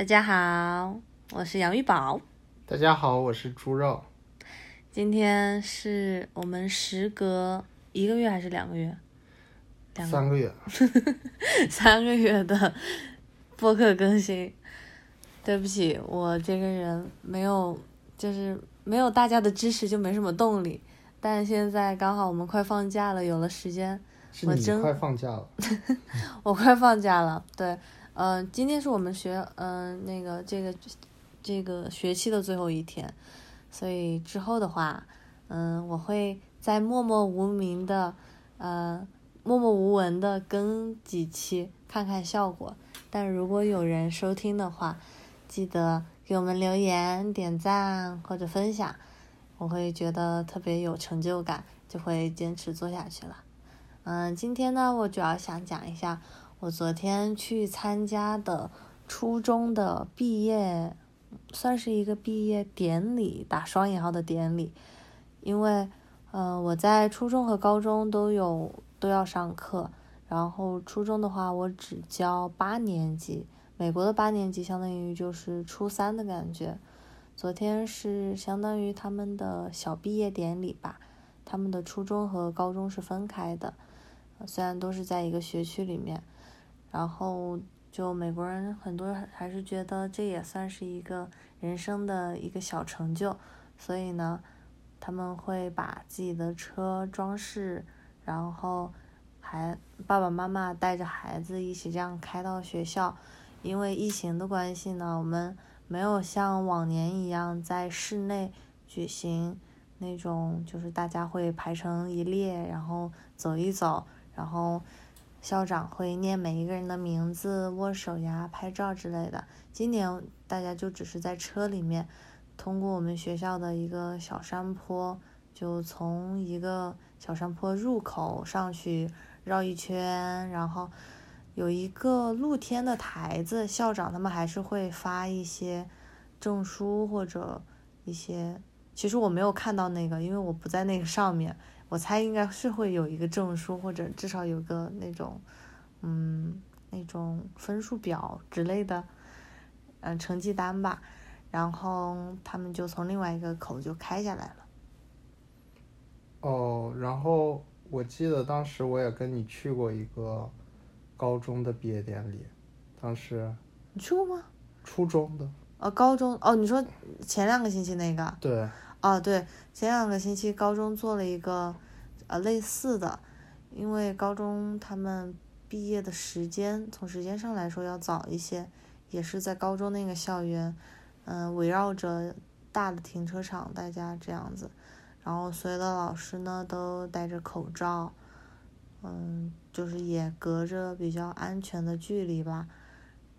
大家好，我是杨玉宝。大家好，我是猪肉。今天是我们时隔一个月还是两个月？两三个月。三个月的播客更新。对不起，我这个人没有，就是没有大家的支持就没什么动力。但现在刚好我们快放假了，有了时间。是你快放假了。我快放假了，对。嗯，今天是我们学嗯那个这个这个学期的最后一天，所以之后的话，嗯，我会在默默无名的，呃，默默无闻的更几期，看看效果。但如果有人收听的话，记得给我们留言、点赞或者分享，我会觉得特别有成就感，就会坚持做下去了。嗯，今天呢，我主要想讲一下。我昨天去参加的初中的毕业，算是一个毕业典礼，打双引号的典礼。因为，呃，我在初中和高中都有都要上课，然后初中的话我只教八年级，美国的八年级相当于就是初三的感觉。昨天是相当于他们的小毕业典礼吧，他们的初中和高中是分开的，虽然都是在一个学区里面。然后就美国人很多还是觉得这也算是一个人生的一个小成就，所以呢，他们会把自己的车装饰，然后还爸爸妈妈带着孩子一起这样开到学校。因为疫情的关系呢，我们没有像往年一样在室内举行那种，就是大家会排成一列，然后走一走，然后。校长会念每一个人的名字、握手呀、拍照之类的。今年大家就只是在车里面，通过我们学校的一个小山坡，就从一个小山坡入口上去绕一圈，然后有一个露天的台子，校长他们还是会发一些证书或者一些。其实我没有看到那个，因为我不在那个上面。我猜应该是会有一个证书，或者至少有个那种，嗯，那种分数表之类的，嗯，成绩单吧。然后他们就从另外一个口就开下来了。哦，然后我记得当时我也跟你去过一个高中的毕业典礼，当时你去过吗？初中的。哦，高中哦，你说前两个星期那个？对。哦，对，前两个星期高中做了一个，呃，类似的，因为高中他们毕业的时间从时间上来说要早一些，也是在高中那个校园，嗯，围绕着大的停车场，大家这样子，然后所有的老师呢都戴着口罩，嗯，就是也隔着比较安全的距离吧，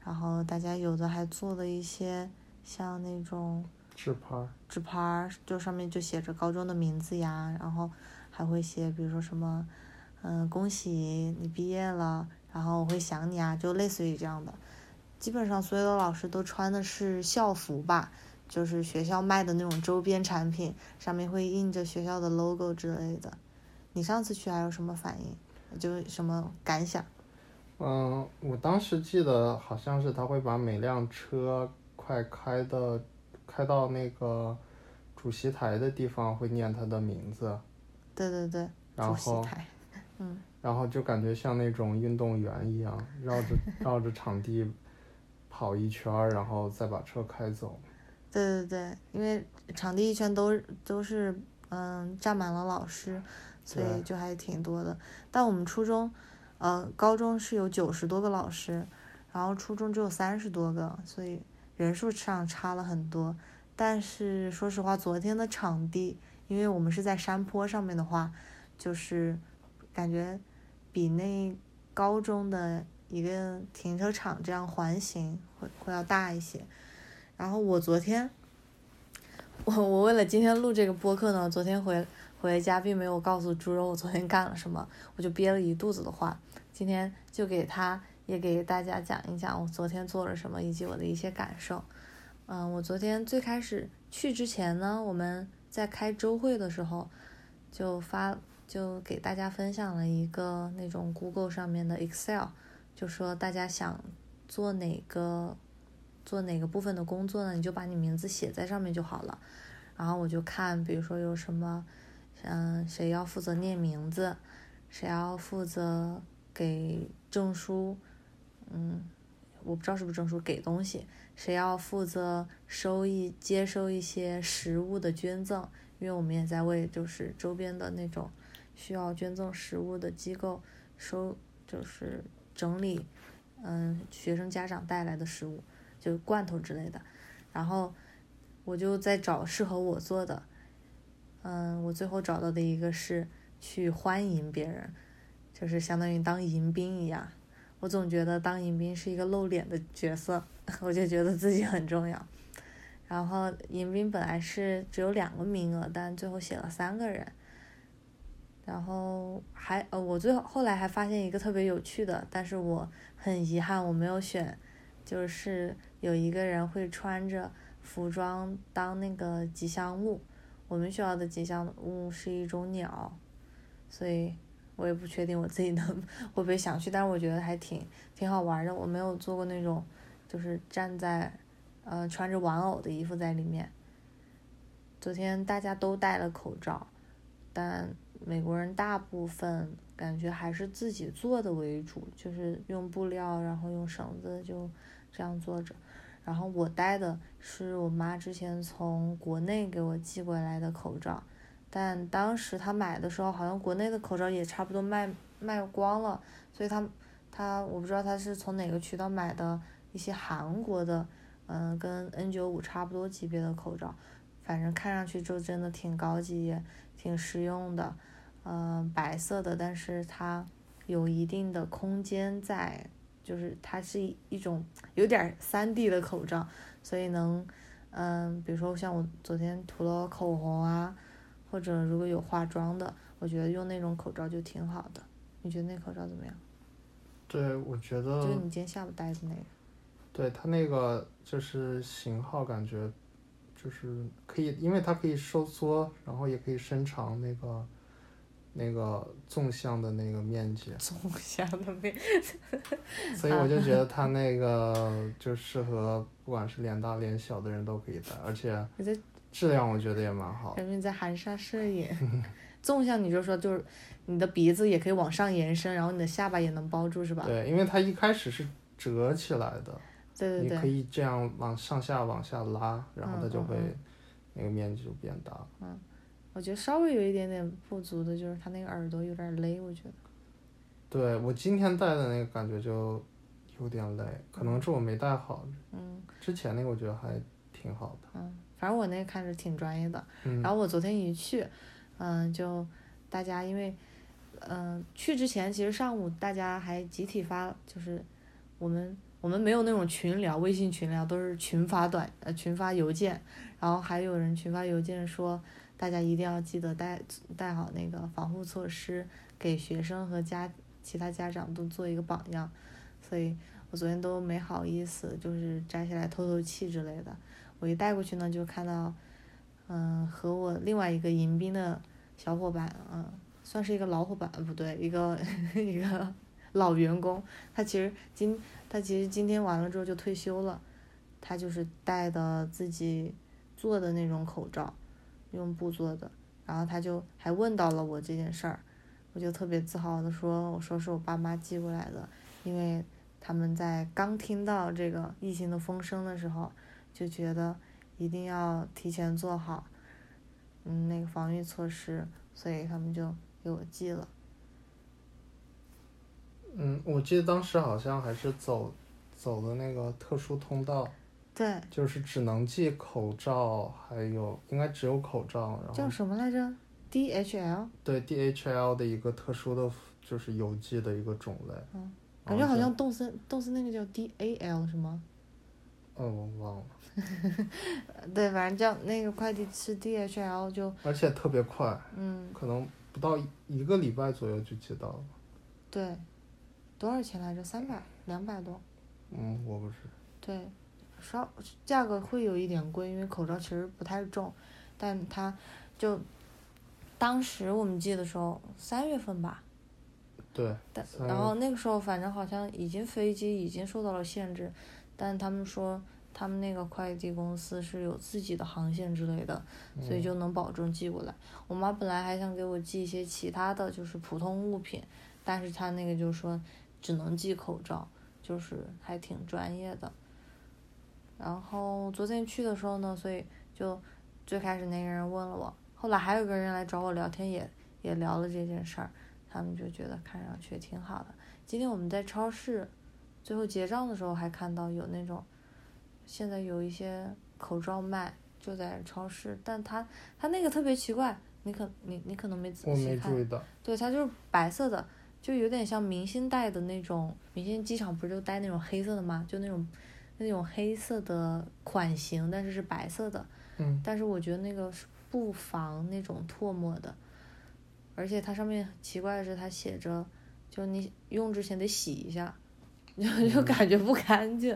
然后大家有的还做了一些像那种。纸牌，纸牌就上面就写着高中的名字呀，然后还会写，比如说什么，嗯，恭喜你毕业了，然后我会想你啊，就类似于这样的。基本上所有的老师都穿的是校服吧，就是学校卖的那种周边产品，上面会印着学校的 logo 之类的。你上次去还有什么反应？就什么感想？嗯，我当时记得好像是他会把每辆车快开的。开到那个主席台的地方会念他的名字，对对对，主席台，嗯，然后就感觉像那种运动员一样，绕着绕着场地跑一圈儿，然后再把车开走。对对对，因为场地一圈都都是嗯站满了老师，所以就还挺多的。但我们初中，呃，高中是有九十多个老师，然后初中只有三十多个，所以。人数上差了很多，但是说实话，昨天的场地，因为我们是在山坡上面的话，就是感觉比那高中的一个停车场这样环形会会要大一些。然后我昨天，我我为了今天录这个播客呢，昨天回回家并没有告诉猪肉我昨天干了什么，我就憋了一肚子的话，今天就给他。也给大家讲一讲我昨天做了什么，以及我的一些感受。嗯，我昨天最开始去之前呢，我们在开周会的时候，就发就给大家分享了一个那种 Google 上面的 Excel，就说大家想做哪个做哪个部分的工作呢？你就把你名字写在上面就好了。然后我就看，比如说有什么，嗯，谁要负责念名字，谁要负责给证书，嗯，我不知道是不是证书给东西，谁要负责收一接收一些食物的捐赠，因为我们也在为就是周边的那种需要捐赠食物的机构收，就是整理，嗯，学生家长带来的食物，就罐头之类的，然后。我就在找适合我做的，嗯，我最后找到的一个是去欢迎别人，就是相当于当迎宾一样。我总觉得当迎宾是一个露脸的角色，我就觉得自己很重要。然后迎宾本来是只有两个名额，但最后写了三个人。然后还呃，我最后后来还发现一个特别有趣的，但是我很遗憾我没有选，就是有一个人会穿着。服装当那个吉祥物，我们学校的吉祥物是一种鸟，所以我也不确定我自己能会不会想去，但是我觉得还挺挺好玩的。我没有做过那种，就是站在，呃，穿着玩偶的衣服在里面。昨天大家都戴了口罩，但美国人大部分感觉还是自己做的为主，就是用布料，然后用绳子就这样做着。然后我戴的是我妈之前从国内给我寄过来的口罩，但当时他买的时候，好像国内的口罩也差不多卖卖光了，所以他他我不知道他是从哪个渠道买的一些韩国的，嗯，跟 N 九五差不多级别的口罩，反正看上去就真的挺高级，挺实用的，嗯，白色的，但是它有一定的空间在。就是它是一种有点三 D 的口罩，所以能，嗯，比如说像我昨天涂了口红啊，或者如果有化妆的，我觉得用那种口罩就挺好的。你觉得那口罩怎么样？对，我觉得。就是你今天下午戴的那个。对它那个就是型号，感觉就是可以，因为它可以收缩，然后也可以伸长那个。那个纵向的那个面积，纵向的面，所以我就觉得它那个就适合不管是脸大脸小的人都可以戴，而且质量我觉得也蛮好。感觉你在含沙射影。纵向你就说就是你的鼻子也可以往上延伸，然后你的下巴也能包住是吧？对，因为它一开始是折起来的，对对对，你可以这样往上下往下拉，然后它就会那个面积就变大。嗯。我觉得稍微有一点点不足的就是它那个耳朵有点勒，我觉得。对我今天戴的那个感觉就有点勒，可能是我没戴好。嗯。之前那个我觉得还挺好的。嗯，反正我那个看着挺专业的。嗯。然后我昨天一去，嗯，就大家因为，嗯，去之前其实上午大家还集体发，就是我们我们没有那种群聊，微信群聊都是群发短呃群发邮件，然后还有人群发邮件说。大家一定要记得带带好那个防护措施，给学生和家其他家长都做一个榜样。所以我昨天都没好意思，就是摘下来透透气之类的。我一带过去呢，就看到，嗯，和我另外一个迎宾的小伙伴，嗯，算是一个老伙伴，不对，一个 一个老员工。他其实今他其实今天完了之后就退休了，他就是戴的自己做的那种口罩。用布做的，然后他就还问到了我这件事儿，我就特别自豪的说，我说是我爸妈寄过来的，因为他们在刚听到这个疫情的风声的时候，就觉得一定要提前做好，嗯，那个防御措施，所以他们就给我寄了。嗯，我记得当时好像还是走，走的那个特殊通道。对，就是只能寄口罩，还有应该只有口罩，然后叫什么来着？DHL。对，DHL 的一个特殊的，就是邮寄的一个种类。嗯，感觉好像动森动森那个叫 DAL 是吗？哦，我忘了。对，反正叫那个快递是 DHL 就。而且特别快。嗯。可能不到一个礼拜左右就寄到了。对，多少钱来着？三百，两百多。嗯，我不是。对。稍价格会有一点贵，因为口罩其实不太重，但它就当时我们寄的时候三月份吧，对，但然后那个时候反正好像已经飞机已经受到了限制，但他们说他们那个快递公司是有自己的航线之类的，所以嗯就能保证寄过来。我妈本来还想给我寄一些其他的就是普通物品，但是她那个就说只能寄口罩，就是还挺专业的。然后昨天去的时候呢，所以就最开始那个人问了我，后来还有个人来找我聊天也，也聊了这件事儿，他们就觉得看上去挺好的。今天我们在超市最后结账的时候还看到有那种，现在有一些口罩卖，就在超市，但它它那个特别奇怪，你可你你可能没仔细看没注，意到，对，它就是白色的，就有点像明星戴的那种，明星机场不是就戴那种黑色的吗？就那种那种黑色的款型，但是是白色的。嗯但是我觉得那个是不防那种唾沫的，而且它上面奇怪的是，它写着，就你用之前得洗一下，就 就感觉不干净，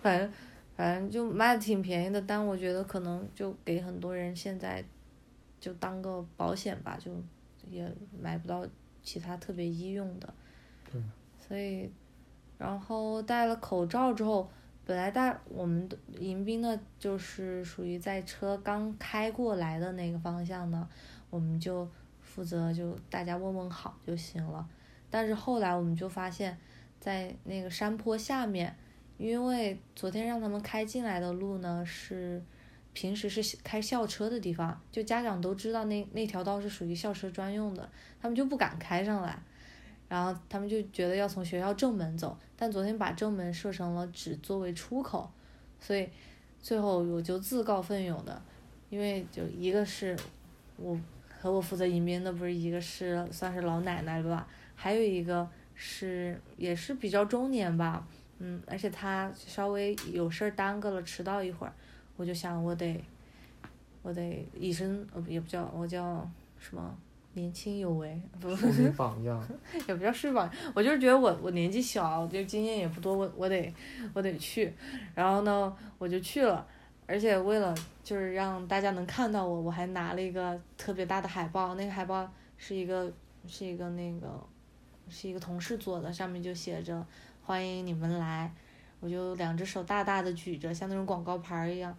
反正反正就卖的挺便宜的，但我觉得可能就给很多人现在就当个保险吧，就也买不到其他特别医用的，对所以然后戴了口罩之后。本来大我们的迎宾呢，就是属于在车刚开过来的那个方向呢，我们就负责就大家问问好就行了。但是后来我们就发现，在那个山坡下面，因为昨天让他们开进来的路呢是平时是开校车的地方，就家长都知道那那条道是属于校车专用的，他们就不敢开上来。然后他们就觉得要从学校正门走，但昨天把正门设成了只作为出口，所以最后我就自告奋勇的，因为就一个是我和我负责迎宾的，不是一个是算是老奶奶吧，还有一个是也是比较中年吧，嗯，而且他稍微有事儿耽搁了，迟到一会儿，我就想我得我得以身呃也不叫我叫什么年轻有为，不树立榜样，也不叫是榜样，我就是觉得我我年纪小，就经验也不多，我我得我得去，然后呢我就去了，而且为了就是让大家能看到我，我还拿了一个特别大的海报，那个海报是一个是一个那个是一个同事做的，上面就写着欢迎你们来，我就两只手大大的举着，像那种广告牌一样，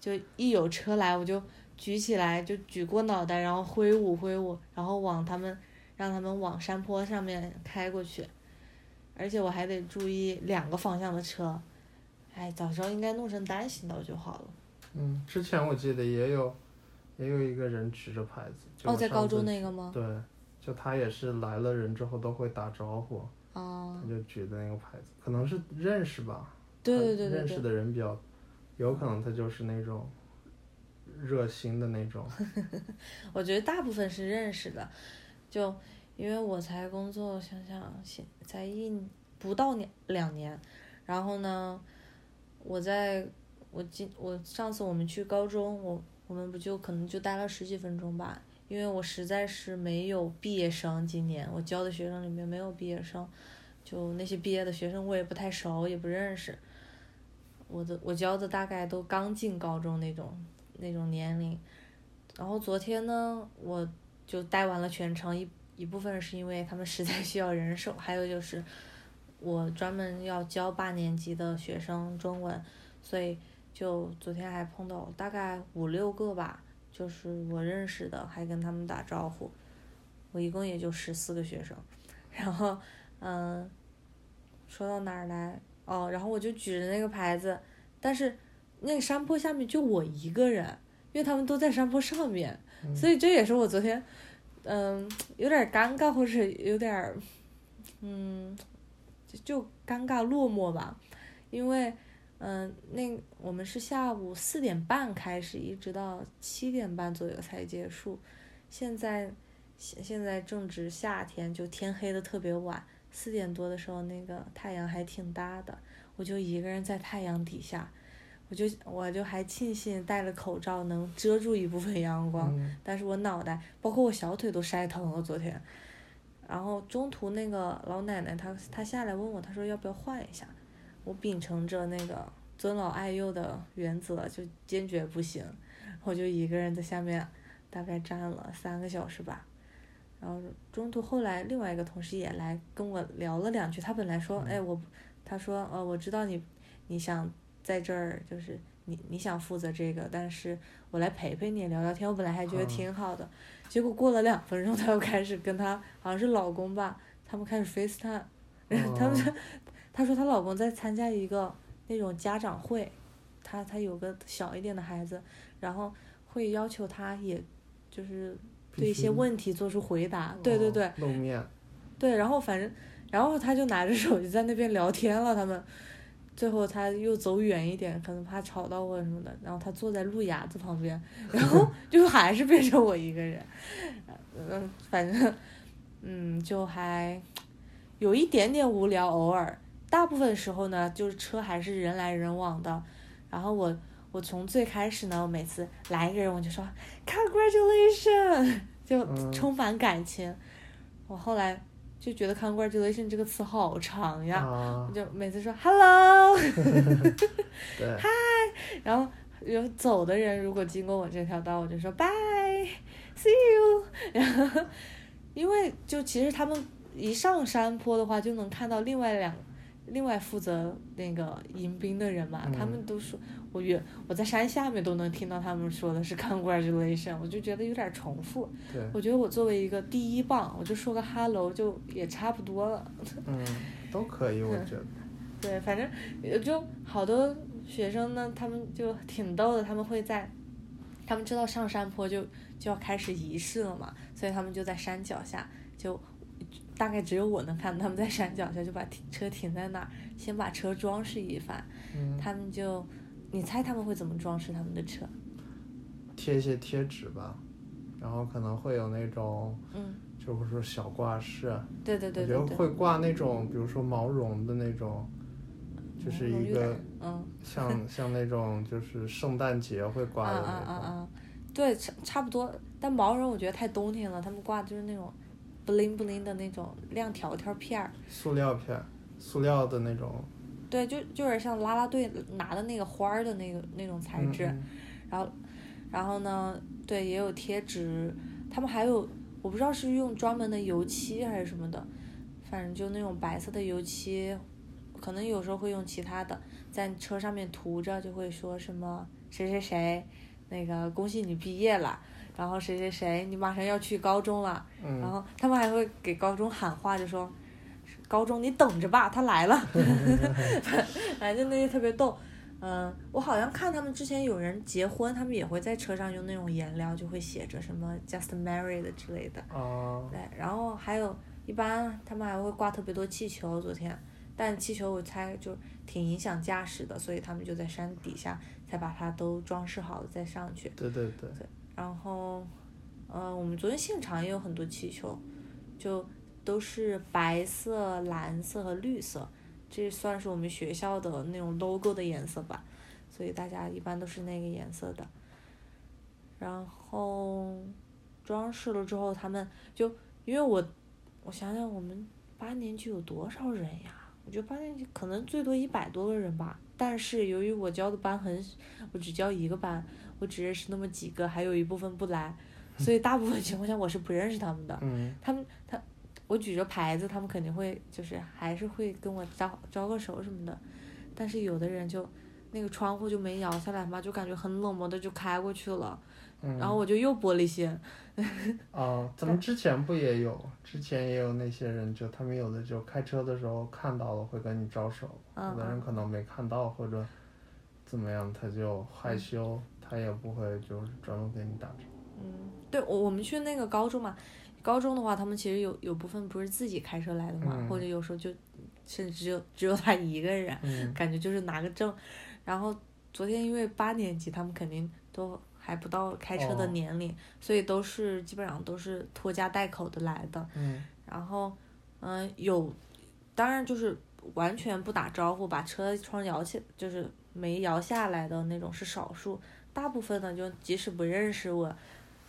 就一有车来我就举起来，就举过脑袋，然后挥舞挥舞，然后往他们让他们往山坡上面开过去，而且我还得注意两个方向的车，哎，早知道应该弄成单行道就好了。嗯，之前我记得也有，也有一个人举着牌子，就哦，在高中那个吗？对，就他也是来了人之后都会打招呼，哦。他，就举的那个牌子，可能是认识吧，对对对对对，认识的人比较，有可能他就是那种热心的那种，我觉得大部分是认识的，就因为我才工作，想想现才一不到两两年，然后呢，我在我今我上次我们去高中，我我们不就可能就待了十几分钟吧，因为我实在是没有毕业生，今年我教的学生里面没有毕业生，就那些毕业的学生我也不太熟，也不认识，我的我教的大概都刚进高中那种那种年龄。然后昨天呢，我就待完了全程，一一部分是因为他们实在需要人手，还有就是我专门要教八年级的学生中文，所以就昨天还碰到大概五六个吧，就是我认识的，还跟他们打招呼。我一共也就十四个学生，然后嗯，说到哪儿来？哦，然后我就举着那个牌子，但是那个山坡下面就我一个人，因为他们都在山坡上面，嗯所以这也是我昨天，嗯，有点尴尬，或者有点，嗯，就就尴尬落寞吧，因为，嗯，那我们是下午四点半开始，一直到七点半左右才结束，现在现现在正值夏天，就天黑的特别晚，四点多的时候那个太阳还挺大的，我就一个人在太阳底下。我就我就还庆幸戴了口罩能遮住一部分阳光，嗯但是我脑袋包括我小腿都晒疼了昨天。然后中途那个老奶奶她她下来问我，她说要不要换一下，我秉承着那个尊老爱幼的原则，就坚决不行，我就一个人在下面大概站了三个小时吧。然后中途后来另外一个同事也来跟我聊了两句，他本来说，嗯哎我，他说呃我知道你你想在这儿就是你你想负责这个，但是我来陪陪你聊聊天，我本来还觉得嗯挺好的，结果过了两分钟，他又开始跟他好像是老公吧，他们开始 FaceTime，他们她说她老公在参加一个那种家长会，她她有个小一点的孩子，然后会要求她也就是对一些问题做出回答，对对哦对露面，对，然后反正然后她就拿着手机在那边聊天了，他们。最后他又走远一点，可能怕吵到我什么的，然后他坐在路牙子旁边，然后 就还是变成我一个人，嗯，反正，嗯，就还有一点点无聊，偶尔，大部分时候呢，就是车还是人来人往的，然后我我从最开始呢，我每次来一个人我就说 congratulation，就嗯。充满感情，我后来就觉得 congratulation 这个词好长呀。啊。我，就每次说 hello，嗨，然后有走的人如果经过我这条道，我就说 bye，see you。然后因为就其实他们一上山坡的话，就能看到另外两另外负责那个迎宾的人嘛，他们嗯都说我远我在山下面都能听到他们说的是 congratulation，我就觉得有点重复。对，我觉得我作为一个第一棒，我就说个 hello 就也差不多了。嗯，都可以，我觉得，对，反正也就好多学生呢，他们就挺逗的，他们会在，他们知道上山坡就就要开始仪式了嘛，所以他们就在山脚下，就大概只有我能看到他们在山脚下就把停车停在那儿，先把车装饰一番，嗯，他们就，你猜他们会怎么装饰他们的车？贴一些贴纸吧，然后可能会有那种，嗯，就是说小挂饰，对对对我觉对对，得会挂那种，比如说毛绒的那种，就是一个嗯。像像那种就是圣诞节会啊挂的那种，嗯！对，差差不多。但毛绒我觉得太冬天了，他们挂的就是那种 bling bling 的那种亮条条片儿。塑料片，塑料的那种对，就就是像啦啦队拿的那个花儿的那个那种材质。嗯然后，然后呢，对，也有贴纸，他们还有我不知道是用专门的油漆还是什么的，反正就那种白色的油漆，可能有时候会用其他的，在车上面涂着，就会说什么谁谁谁，那个恭喜你毕业了，然后谁谁谁你马上要去高中了，嗯，然后他们还会给高中喊话，就说高中你等着吧，他来了，反正那些特别逗。嗯，我好像看他们之前有人结婚，他们也会在车上用那种颜料，就会写着什么 “just married” 之类的。哦，对，然后还有一般他们还会挂特别多气球，昨天，但气球我猜就挺影响驾驶的，所以他们就在山底下才把它都装饰好了再上去。对对对，然后，呃，我们昨天现场也有很多气球，就都是白色、蓝色和绿色，这算是我们学校的那种 logo 的颜色吧，所以大家一般都是那个颜色的。然后装饰了之后，他们就因为我，我想想，我们八年级有多少人呀？我觉得八年级可能最多一百多个人吧，但是由于我教的班很，我只教一个班，我只认识那么几个，还有一部分不来，所以大部分情况下我是不认识他们的。嗯他们他我举着牌子，他们肯定会就是还是会跟我招招个手什么的，但是有的人就那个窗户就没摇下来嘛，就感觉很冷漠的就开过去了，嗯，然后我就又玻璃心。啊，咱们之前不也有？之前也有那些人，就他们有的就开车的时候看到了会跟你招手，嗯有的人可能没看到或者怎么样，他就害羞，他也不会就是专门给你打招呼。嗯，对，我我们去那个高中嘛，高中的话，他们其实有有部分不是自己开车来的嘛，嗯或者有时候就甚至只有只有他一个人，嗯感觉就是拿个证。然后昨天因为八年级，他们肯定都还不到开车的哦年龄，所以都是基本上都是拖家带口的来的。嗯然后，嗯、有，当然就是完全不打招呼，把车窗摇起，就是没摇下来的那种是少数，大部分呢就即使不认识我，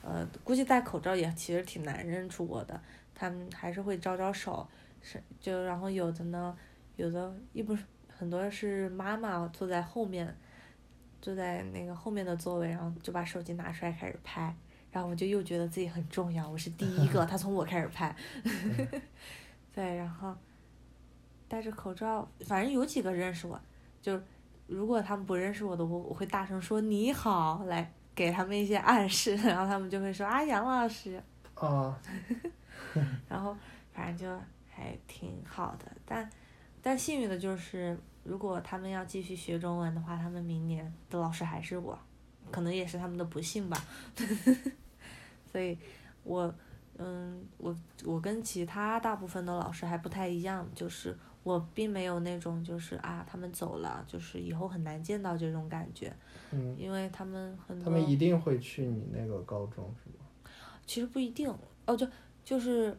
呃，估计戴口罩也其实挺难认出我的，他们还是会招招手，是就然后有的呢，有的一不是很多是妈妈坐在后面，坐在那个后面的座位，然后就把手机拿出来开始拍。然后我就又觉得自己很重要，我是第一个，他从我开始拍，对，然后戴着口罩，反正有几个认识我，就如果他们不认识我的，我我会大声说你好，来给他们一些暗示，然后他们就会说啊杨老师，啊，然后反正就还挺好的，但但幸运的就是，如果他们要继续学中文的话，他们明年的老师还是我，可能也是他们的不幸吧。所以我，嗯，我我跟其他大部分的老师还不太一样，就是我并没有那种就是啊他们走了，就是以后很难见到这种感觉，嗯，因为他们很多他们一定会去你那个高中是吗？其实不一定哦，就就是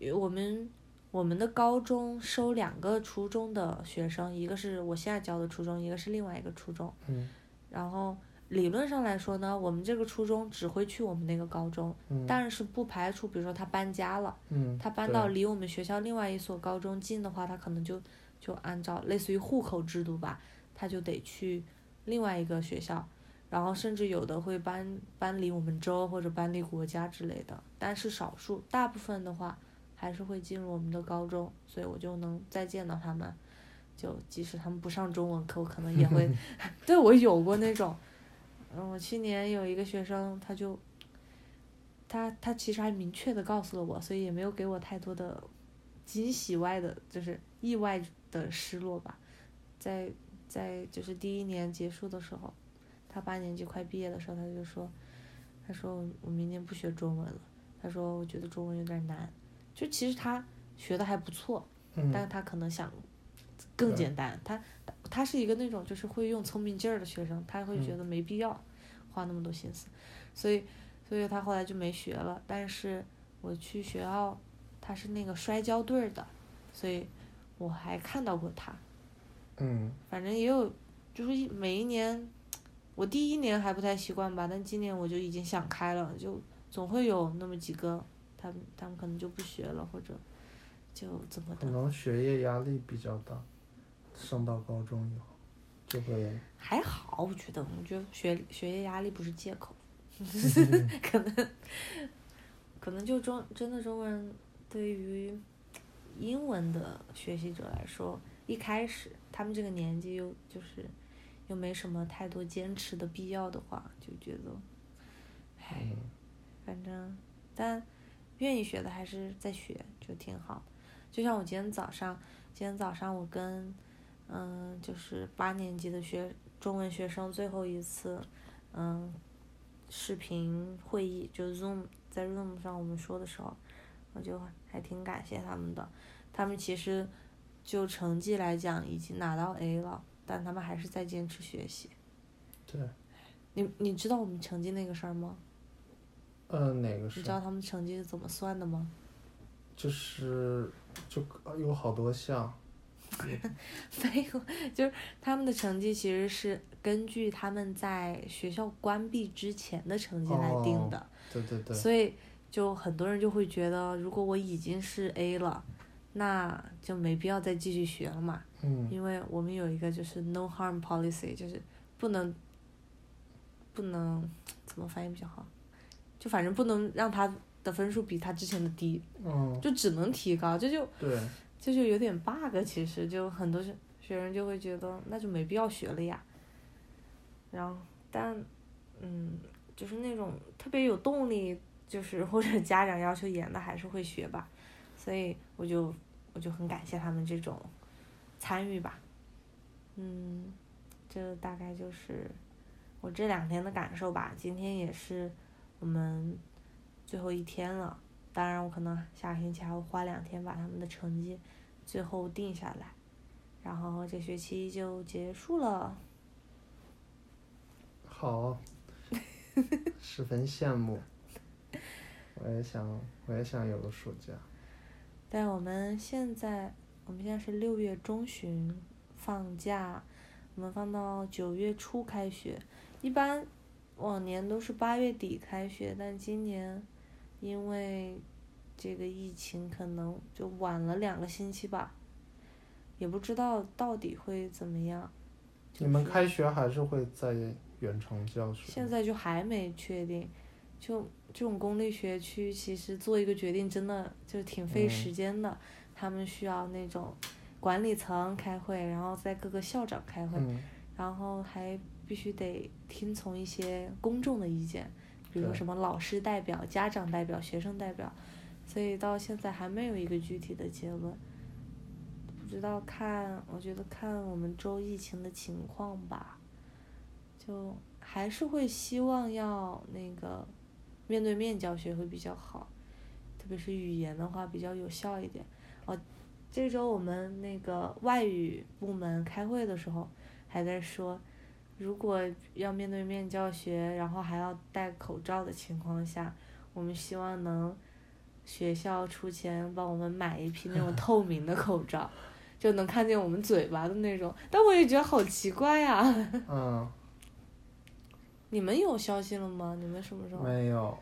呃我们我们的高中收两个初中的学生，一个是我现在教的初中，一个是另外一个初中。嗯然后理论上来说呢，我们这个初中只会去我们那个高中，嗯但是不排除比如说他搬家了，嗯，他搬到离我们学校另外一所高中近的话，他可能就就按照类似于户口制度吧，他就得去另外一个学校，然后甚至有的会搬搬离我们州或者搬离国家之类的，但是少数，大部分的话还是会进入我们的高中，所以我就能再见到他们。就即使他们不上中文课，我可能也会，对我有过那种，嗯，我去年有一个学生，他就，他他其实还明确的告诉了我，所以也没有给我太多的惊喜外的，就是意外的失落吧。在在就是第一年结束的时候，他八年级快毕业的时候，他就说，他说我我明年不学中文了，他说我觉得中文有点难，就其实他学的还不错，但是嗯他可能想更简单。他他是一个那种就是会用聪明劲儿的学生，他会觉得没必要花那么多心思，所以所以他后来就没学了。但是我去学校，他是那个摔跤队儿的，所以我还看到过他。嗯反正也有，就是每一年，我第一年还不太习惯吧，但今年我就已经想开了，就总会有那么几个，他们他们可能就不学了，或者就怎么的。可能学业压力比较大，升到高中以后就会，还好，我觉得，我觉得学学业压力不是借口，可能可能就中真的中国人对于英文的学习者来说，一开始他们这个年纪又就是又没什么太多坚持的必要的话，就觉得，唉，嗯反正但愿意学的还是在学，就挺好。就像我今天早上，今天早上我跟嗯，就是八年级的学中文学生最后一次嗯视频会议，就 Zoom 在 Zoom 上我们说的时候，我就还挺感谢他们的。他们其实就成绩来讲已经拿到 A 了，但他们还是在坚持学习。对，你你知道我们成绩那个事儿吗？呃，哪个是你知？道他们成绩是怎么算的吗？就是就有好多项，没有，就是他们的成绩其实是根据他们在学校关闭之前的成绩来定的，对对对，所以就很多人就会觉得，如果我已经是 A 了，那就没必要再继续学了嘛，嗯。因为我们有一个就是 no harm policy，就是不能不能怎么翻译比较好，就反正不能让他的分数比他之前的低，嗯，就只能提高，这就对，这就有点 bug，其实就很多学学生就会觉得那就没必要学了呀。然后，但，嗯，就是那种特别有动力，就是或者家长要求严的，还是会学吧。所以我就我就很感谢他们这种参与吧。嗯，这大概就是我这两天的感受吧。今天也是我们最后一天了。当然，我可能下个星期还会花两天把他们的成绩最后定下来，然后这学期就结束了。好，十分羡慕。我也想，我也想有个暑假。但我们现在，我们现在是六月中旬放假，我们放到九月初开学。一般往年都是八月底开学，但今年因为这个疫情，可能就晚了两个星期吧，也不知道到底会怎么样。你们开学还是会在远程教学？现在就还没确定，就这种公立学区，其实做一个决定真的就挺费嗯时间的。他们需要那种管理层开会，然后在各个校长开会，嗯然后还必须得听从一些公众的意见，比如说什么老师代表、家长代表、学生代表，所以到现在还没有一个具体的结论。不知道看，我觉得看我们州疫情的情况吧，就还是会希望要那个面对面教学会比较好，特别是语言的话比较有效一点。哦，这周我们那个外语部门开会的时候还在说，如果要面对面教学，然后还要戴口罩的情况下，我们希望能学校出钱帮我们买一批那种透明的口罩，就能看见我们嘴巴的那种。但我也觉得好奇怪呀、嗯，你们有消息了吗？你们什么时候？没有，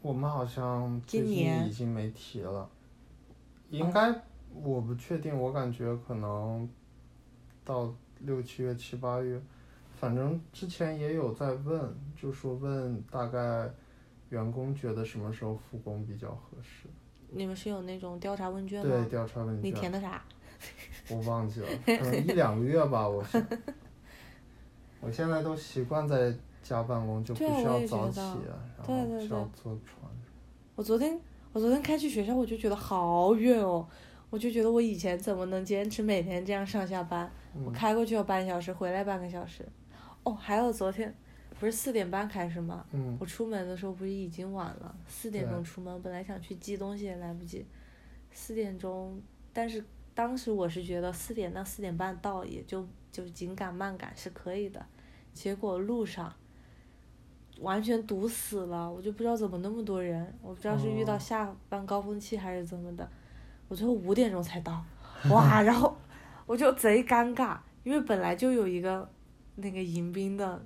我们好像最近今年已经没提了，应该我不确定，我感觉可能到六七月、七八月，反正之前也有在问，就说问大概员工觉得什么时候复工比较合适。你们是有那种调查问卷吗对，调查问卷你填，的啥？我忘记了，可能 一两个月吧，我想。我现在都习惯在家办公，就不需要早起，然后需要坐船。我昨天我昨天开去学校，我就觉得好远哦，我就觉得我以前怎么能坚持每天这样上下班？我嗯，开过去要半小时，回来半个小时。哦，还有昨天不是四点半开始吗？嗯，我出门的时候不是已经晚了，四点钟出门，本来想去寄东西也来不及，四点钟，但是当时我是觉得四点到四点半到也就就紧赶慢赶是可以的，结果路上完全堵死了，我就不知道怎么那么多人，我不知道是遇到哦。下班高峰期还是怎么的，我最后五点钟才到，哇，然后我就贼尴尬，因为本来就有一个那个迎宾的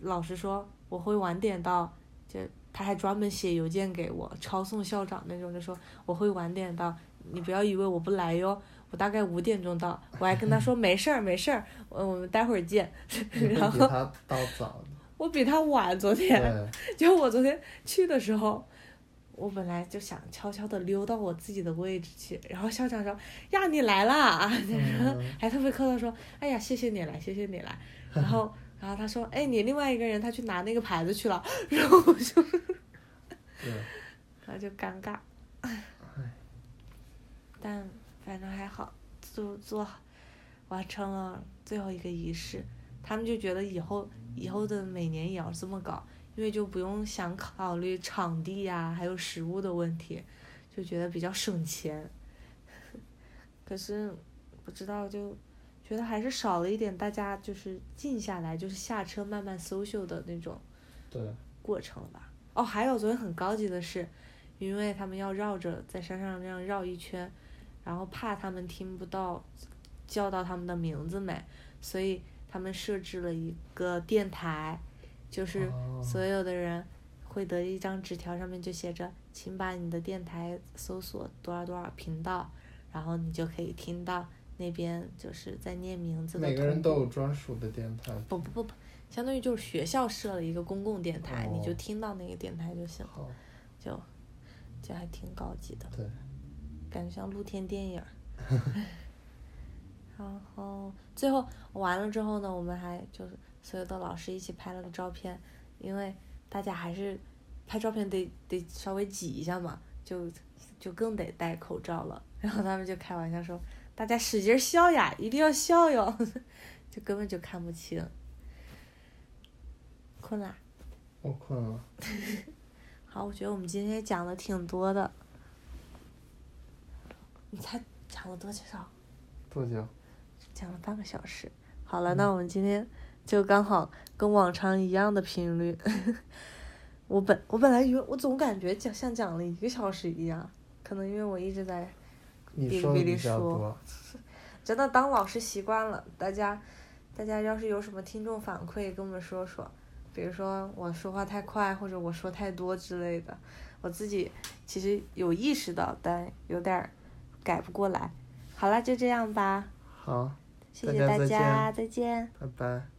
老师说我会晚点到，就他还专门写邮件给我，抄送校长那种，就说我会晚点到，你不要以为我不来哟，我大概五点钟到，我还跟他说没事儿没事儿，我我们待会儿见，然后比他到早我比他晚昨天，就我昨天去的时候，我本来就想悄悄的溜到我自己的位置去，然后校长说呀你来啦，然后嗯。还特别客套说哎呀谢谢你来谢谢你来，然后 然后他说哎你另外一个人他去拿那个牌子去了，然后我就对，然后就尴尬，但反正还好，做做完成了最后一个仪式，他们就觉得以后以后的每年也要这么搞，因为就不用想考虑场地呀、还有食物的问题，就觉得比较省钱。可是不知道就觉得还是少了一点大家就是静下来，就是下车慢慢 social 的那种对，过程了吧。哦，还有昨天很高级的是，因为他们要绕着在山上这样绕一圈，然后怕他们听不到叫到他们的名字没，所以他们设置了一个电台，就是哦所有的人会得一张纸条，上面就写着，请把你的电台搜索多少多少频道，然后你就可以听到那边就是在念名字的每个人都有专属的电台。不不不不，相当于就是学校设了一个公共电台，你就哦听到那个电台就行，了，就就还挺高级的，对，感觉像露天电影。然后最后完了之后呢，我们还就是所有的老师一起拍了个照片，因为大家还是拍照片得得稍微挤一下嘛，就就更得戴口罩了。然后他们就开玩笑说：“大家使劲笑呀，一定要笑哟！” 就根本就看不清。困啦。我困了。好，我觉得我们今天讲的挺多的。你猜讲了多久？多久？讲了半个小时。好了，那我们今天就刚好跟往常一样的频率。我本我本来以为我总感觉讲像讲了一个小时一样，可能因为我一直在你哔哩哔哩说的比较多。真的当老师习惯了，大家大家要是有什么听众反馈，跟我们说说，比如说我说话太快，或者我说太多之类的，我自己其实有意识到，但有点儿改不过来。好了，就这样吧，好，谢谢大大家再家，再见。拜拜。